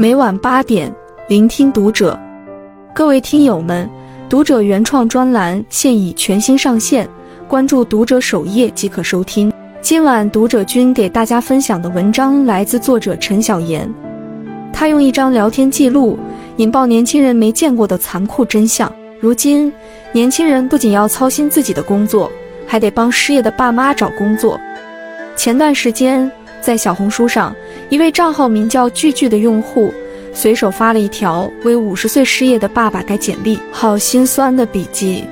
每晚八点，聆听读者。各位听友们，读者原创专栏现已全新上线，关注读者首页即可收听。今晚读者君给大家分享的文章来自作者陈小妍，他用一张聊天记录引爆年轻人没见过的残酷真相。如今，年轻人不仅要操心自己的工作，还得帮失业的爸妈找工作。前段时间，在小红书上，一位账号名叫“句句”的用户随手发了一条为五十岁失业的爸爸改简历，好心酸的笔记。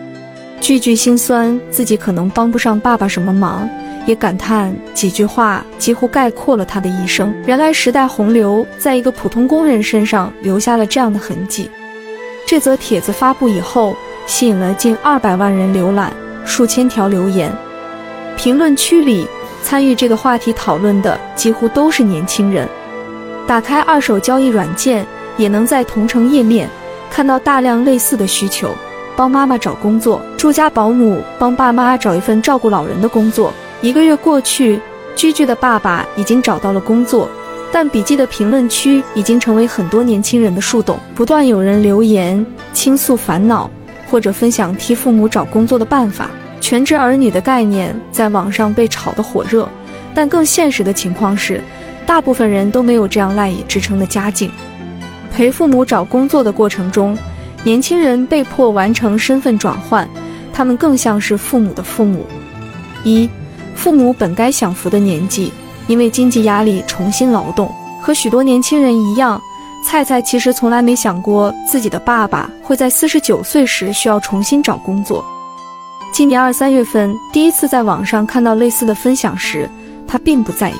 句句心酸自己可能帮不上爸爸什么忙，也感叹几句话几乎概括了他的一生。原来时代洪流在一个普通工人身上留下了这样的痕迹。这则帖子发布以后，吸引了近二百万人浏览，数千条留言，评论区里。参与这个话题讨论的几乎都是年轻人。打开二手交易软件，也能在同城页面看到大量类似的需求：帮妈妈找工作，住家保姆帮爸妈找一份照顾老人的工作。一个月过去，居居的爸爸已经找到了工作，但笔记的评论区已经成为很多年轻人的树洞，不断有人留言倾诉烦恼，或者分享替父母找工作的办法。全职儿女的概念在网上被炒得火热，但更现实的情况是，大部分人都没有这样赖以支撑的家境。陪父母找工作的过程中，年轻人被迫完成身份转换，他们更像是父母的父母。一，父母本该享福的年纪，因为经济压力重新劳动。和许多年轻人一样，菜菜其实从来没想过自己的爸爸会在四十九岁时需要重新找工作。今年二三月份，第一次在网上看到类似的分享时，他并不在意。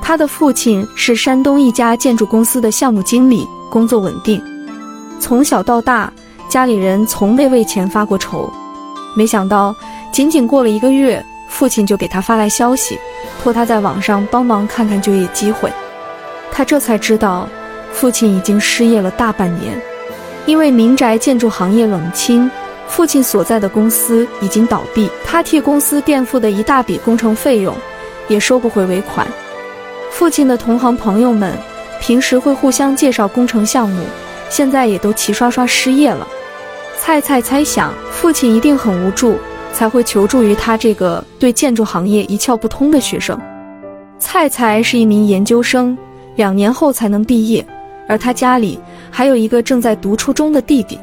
他的父亲是山东一家建筑公司的项目经理，工作稳定。从小到大，家里人从未为钱发过愁。没想到，仅仅过了一个月，父亲就给他发来消息，托他在网上帮忙看看就业机会。他这才知道，父亲已经失业了大半年，因为民宅建筑行业冷清。父亲所在的公司已经倒闭，他替公司垫付的一大笔工程费用也收不回尾款。父亲的同行朋友们平时会互相介绍工程项目，现在也都齐刷刷失业了。菜菜猜想，父亲一定很无助，才会求助于他这个对建筑行业一窍不通的学生。菜菜是一名研究生，两年后才能毕业，而他家里还有一个正在读初中的弟弟。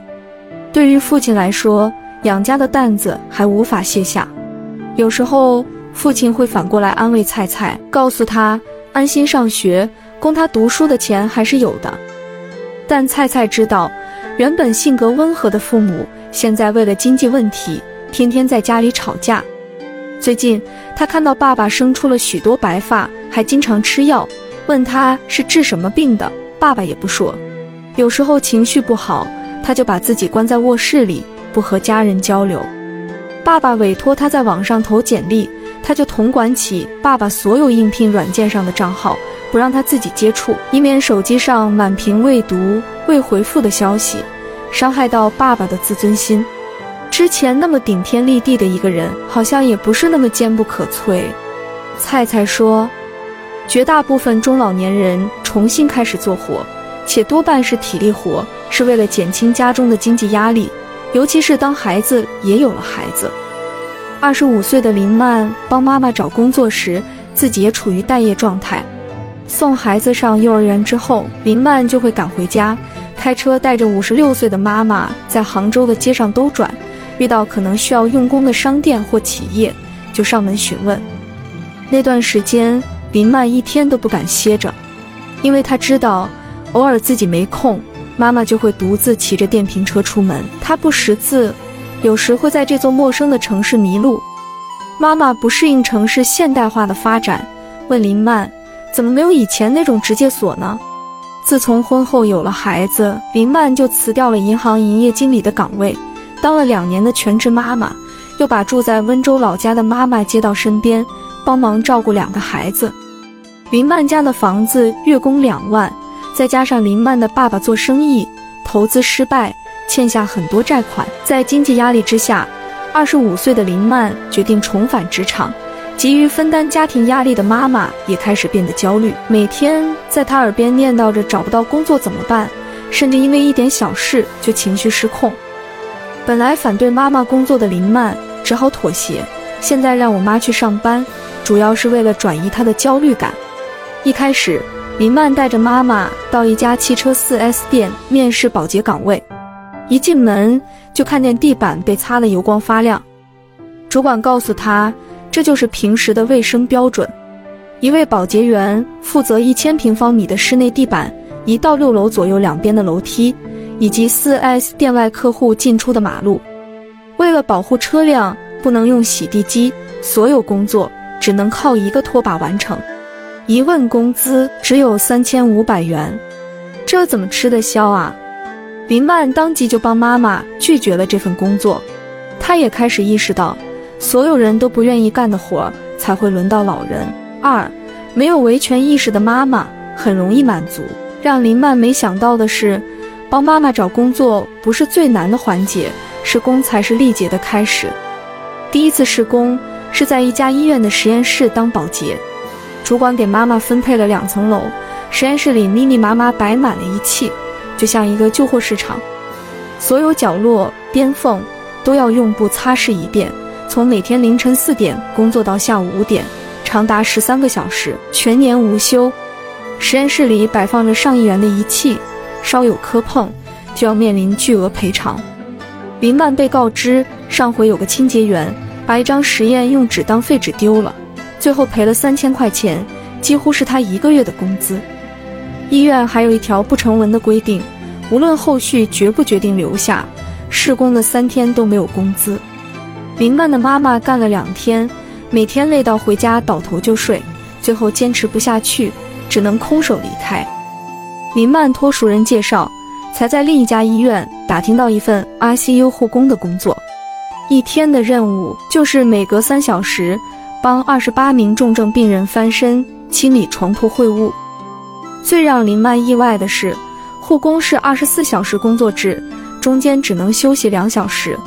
对于父亲来说，养家的担子还无法卸下。有时候，父亲会反过来安慰菜菜，告诉他安心上学，供他读书的钱还是有的。但菜菜知道，原本性格温和的父母，现在为了经济问题，天天在家里吵架。最近，他看到爸爸生出了许多白发，还经常吃药，问他是治什么病的，爸爸也不说。有时候情绪不好。他就把自己关在卧室里，不和家人交流。爸爸委托他在网上投简历，他就统管起爸爸所有应聘软件上的账号，不让他自己接触，以免手机上满屏未读、未回复的消息，伤害到爸爸的自尊心。之前那么顶天立地的一个人，好像也不是那么坚不可摧。菜菜说，绝大部分中老年人重新开始做活。且多半是体力活，是为了减轻家中的经济压力，尤其是当孩子也有了孩子。二十五岁的林曼帮妈妈找工作时，自己也处于待业状态。送孩子上幼儿园之后，林曼就会赶回家，开车带着五十六岁的妈妈在杭州的街上兜转，遇到可能需要用工的商店或企业，就上门询问。那段时间，林曼一天都不敢歇着，因为她知道。偶尔自己没空，妈妈就会独自骑着电瓶车出门。她不识字，有时会在这座陌生的城市迷路。妈妈不适应城市现代化的发展，问林曼：“怎么没有以前那种直接锁呢？”自从婚后有了孩子，林曼就辞掉了银行营业经理的岗位，当了两年的全职妈妈，又把住在温州老家的妈妈接到身边，帮忙照顾两个孩子。林曼家的房子月供两万。再加上林曼的爸爸做生意投资失败，欠下很多债款，在经济压力之下，二十五岁的林曼决定重返职场，急于分担家庭压力的妈妈也开始变得焦虑，每天在她耳边念叨着找不到工作怎么办，甚至因为一点小事就情绪失控。本来反对妈妈工作的林曼只好妥协，现在让我妈去上班，主要是为了转移她的焦虑感。一开始，林曼带着妈妈到一家汽车 4S 店面试保洁岗位，一进门就看见地板被擦得油光发亮。主管告诉他。这就是平时的卫生标准。一位保洁员负责一千平方米的室内地板，一到六楼左右两边的楼梯，以及四 S 店外客户进出的马路。为了保护车辆，不能用洗地机，所有工作只能靠一个拖把完成。一问工资只有三千五百元，这怎么吃得消啊？林曼当即就帮妈妈拒绝了这份工作。她也开始意识到。所有人都不愿意干的活，才会轮到老人。二，没有维权意识的妈妈很容易满足。让林曼没想到的是，帮妈妈找工作不是最难的环节，试工才是历劫的开始。第一次试工是在一家医院的实验室当保洁，主管给妈妈分配了两层楼，实验室里密密麻麻摆满了仪器，就像一个旧货市场，所有角落边缝都要用布擦拭一遍。从每天凌晨四点工作到下午五点，长达十三个小时，全年无休。实验室里摆放着上亿元的仪器，稍有磕碰就要面临巨额赔偿。林曼被告知，上回有个清洁员把一张实验用纸当废纸丢了，最后赔了三千块钱，几乎是他一个月的工资。医院还有一条不成文的规定，无论后续决不决定留下，试工的三天都没有工资。林曼的妈妈干了两天，每天累到回家倒头就睡，最后坚持不下去，只能空手离开。林曼托熟人介绍，才在另一家医院打听到一份 ICU 护工的工作，一天的任务就是每隔三小时帮二十八名重症病人翻身、清理床铺秽物。最让林曼意外的是，护工是二十四小时工作制，中间只能休息两小时，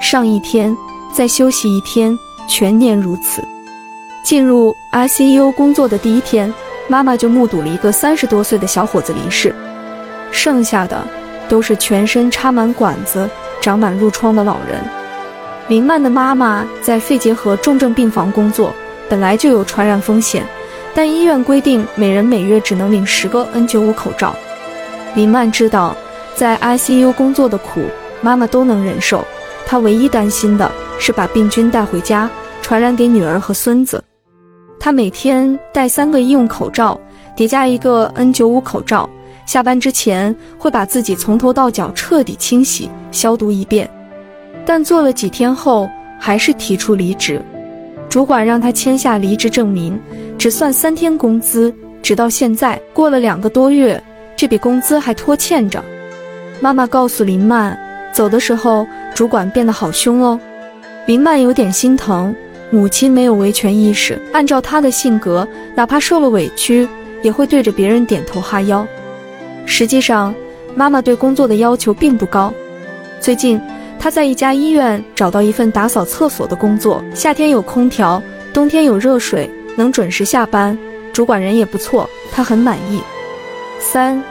上一天。再休息一天，全年如此。进入 ICU 工作的第一天，妈妈就目睹了一个三十多岁的小伙子离世，剩下的都是全身插满管子、长满褥疮的老人。林曼的妈妈在肺结核重症病房工作，本来就有传染风险，但医院规定每人每月只能领十个 N95 口罩。林曼知道，在 ICU 工作的苦，妈妈都能忍受，她唯一担心的。是把病菌带回家，传染给女儿和孙子。他每天戴三个医用口罩，叠加一个 N95 口罩。下班之前会把自己从头到脚彻底清洗、消毒一遍。但做了几天后，还是提出离职。主管让他签下离职证明，只算三天工资。直到现在，过了两个多月，这笔工资还拖欠着。妈妈告诉林曼，走的时候，主管变得好凶哦。林曼有点心疼，母亲没有维权意识。按照她的性格，哪怕受了委屈，也会对着别人点头哈腰。实际上，妈妈对工作的要求并不高。最近，他在一家医院找到一份打扫厕所的工作，夏天有空调，冬天有热水，能准时下班。主管人也不错，他很满意。三，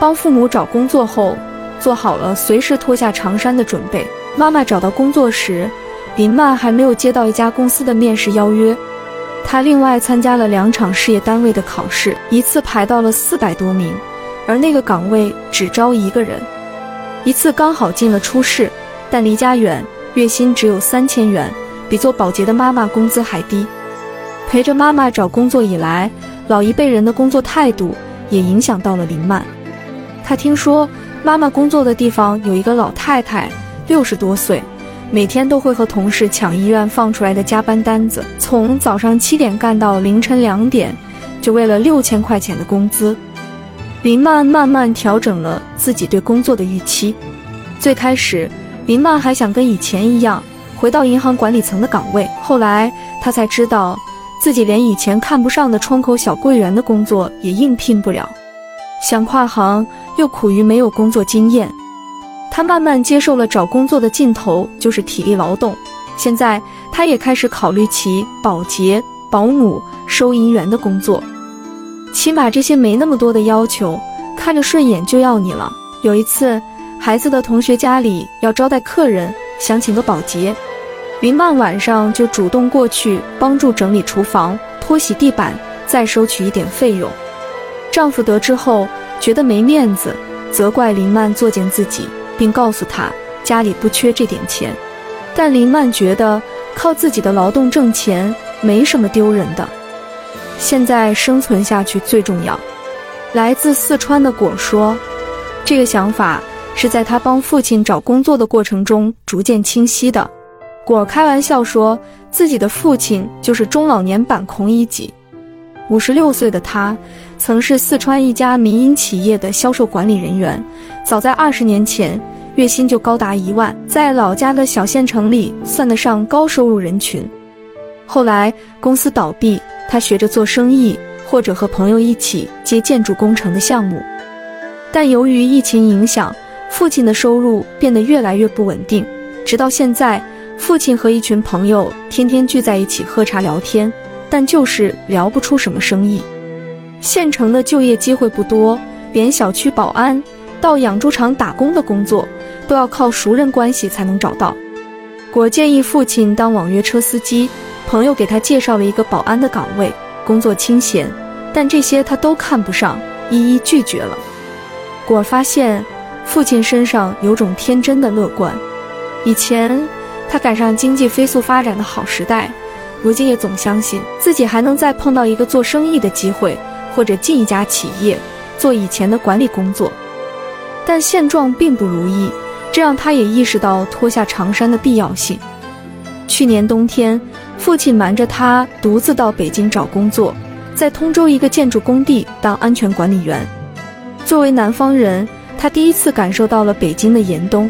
帮父母找工作后，做好了随时脱下长衫的准备。妈妈找到工作时。林曼还没有接到一家公司的面试邀约，他另外参加了两场事业单位的考试，一次排到了四百多名，而那个岗位只招一个人。一次刚好进了初试，但离家远，月薪只有三千元，比做保洁的妈妈工资还低。陪着妈妈找工作以来，老一辈人的工作态度也影响到了林曼。他听说妈妈工作的地方有一个老太太，六十多岁。每天都会和同事抢医院放出来的加班单子，从早上七点干到凌晨两点，就为了六千块钱的工资。林曼慢慢调整了自己对工作的预期。最开始，林曼还想跟以前一样回到银行管理层的岗位，后来他才知道自己连以前看不上的窗口小柜员的工作也应聘不了。想跨行，又苦于没有工作经验。他慢慢接受了找工作的尽头就是体力劳动，现在他也开始考虑起保洁、保姆、收银员的工作，起码这些没那么多的要求，看着顺眼就要你了。有一次，孩子的同学家里要招待客人，想请个保洁，林曼晚上就主动过去帮助整理厨房、拖洗地板，再收取一点费用。丈夫得知后觉得没面子，责怪林曼作践自己，并告诉她家里不缺这点钱。但林曼觉得靠自己的劳动挣钱没什么丢人的，现在生存下去最重要。来自四川的果说，这个想法是在他帮父亲找工作的过程中逐渐清晰的。果开玩笑说自己的父亲就是中老年版孔乙己。五十六岁的他，曾是四川一家民营企业的销售管理人员，早在二十年前。月薪就高达一万，在老家的小县城里算得上高收入人群。后来公司倒闭，他学着做生意，或者和朋友一起接建筑工程的项目。但由于疫情影响，父亲的收入变得越来越不稳定。直到现在，父亲和一群朋友天天聚在一起喝茶聊天，但就是聊不出什么生意。县城的就业机会不多，连小区保安。到养猪场打工的工作，都要靠熟人关系才能找到。果建议父亲当网约车司机，朋友给他介绍了一个保安的岗位，工作清闲，但这些他都看不上，一一拒绝了。果发现父亲身上有种天真的乐观，以前他赶上经济飞速发展的好时代，如今也总相信自己还能再碰到一个做生意的机会，或者进一家企业做以前的管理工作。但现状并不如意，这让他也意识到脱下长衫的必要性。去年冬天，父亲瞒着他独自到北京找工作，在通州一个建筑工地当安全管理员。作为南方人，他第一次感受到了北京的严冬，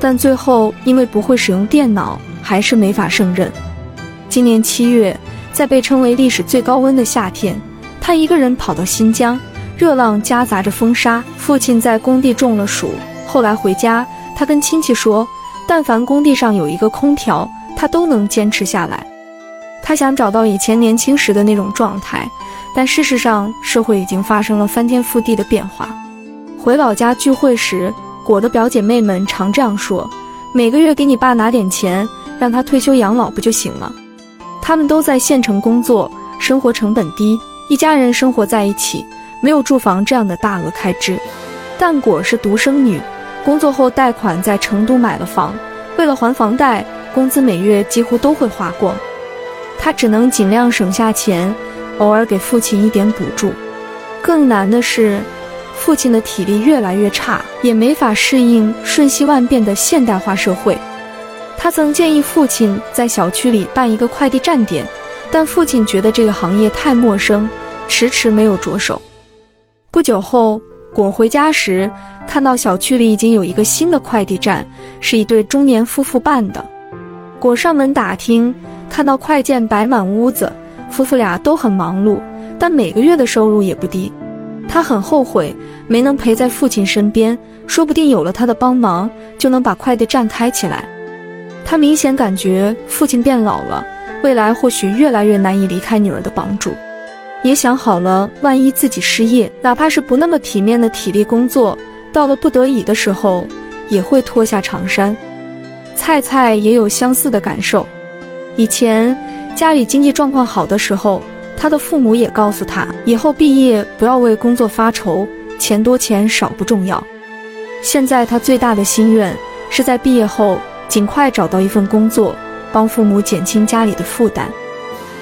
但最后因为不会使用电脑，还是没法胜任。今年七月，在被称为历史最高温的夏天，他一个人跑到新疆。热浪夹杂着风沙，父亲在工地中了暑。后来回家，他跟亲戚说，但凡工地上有一个空调，他都能坚持下来。他想找到以前年轻时的那种状态，但事实上，社会已经发生了翻天覆地的变化。回老家聚会时，果的表姐妹们常这样说：“每个月给你爸拿点钱，让他退休养老不就行了？”他们都在县城工作，生活成本低，一家人生活在一起。没有住房这样的大额开支，但果是独生女，工作后贷款在成都买了房，为了还房贷，工资每月几乎都会花光，她只能尽量省下钱，偶尔给父亲一点补助。更难的是，父亲的体力越来越差，也没法适应瞬息万变的现代化社会。他曾建议父亲在小区里办一个快递站点，但父亲觉得这个行业太陌生，迟迟没有着手。不久后，果回家时看到小区里已经有一个新的快递站，是一对中年夫妇办的。果上门打听，看到快件摆满屋子，夫妇俩都很忙碌，但每个月的收入也不低。他很后悔没能陪在父亲身边，说不定有了他的帮忙，就能把快递站开起来。他明显感觉父亲变老了，未来或许越来越难以离开女儿的帮助。也想好了，万一自己失业，哪怕是不那么体面的体力工作，到了不得已的时候，也会脱下长衫。菜菜也有相似的感受。以前家里经济状况好的时候，他的父母也告诉他，以后毕业不要为工作发愁，钱多钱少不重要。现在他最大的心愿是在毕业后尽快找到一份工作，帮父母减轻家里的负担。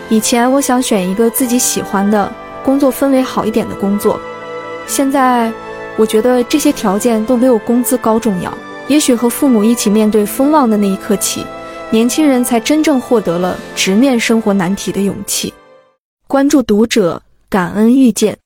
以前我想选一个自己喜欢的工作氛围好一点的工作，现在我觉得这些条件都没有工资高重要。也许和父母一起面对风浪的那一刻起，年轻人才真正获得了直面生活难题的勇气。关注读者，感恩遇见。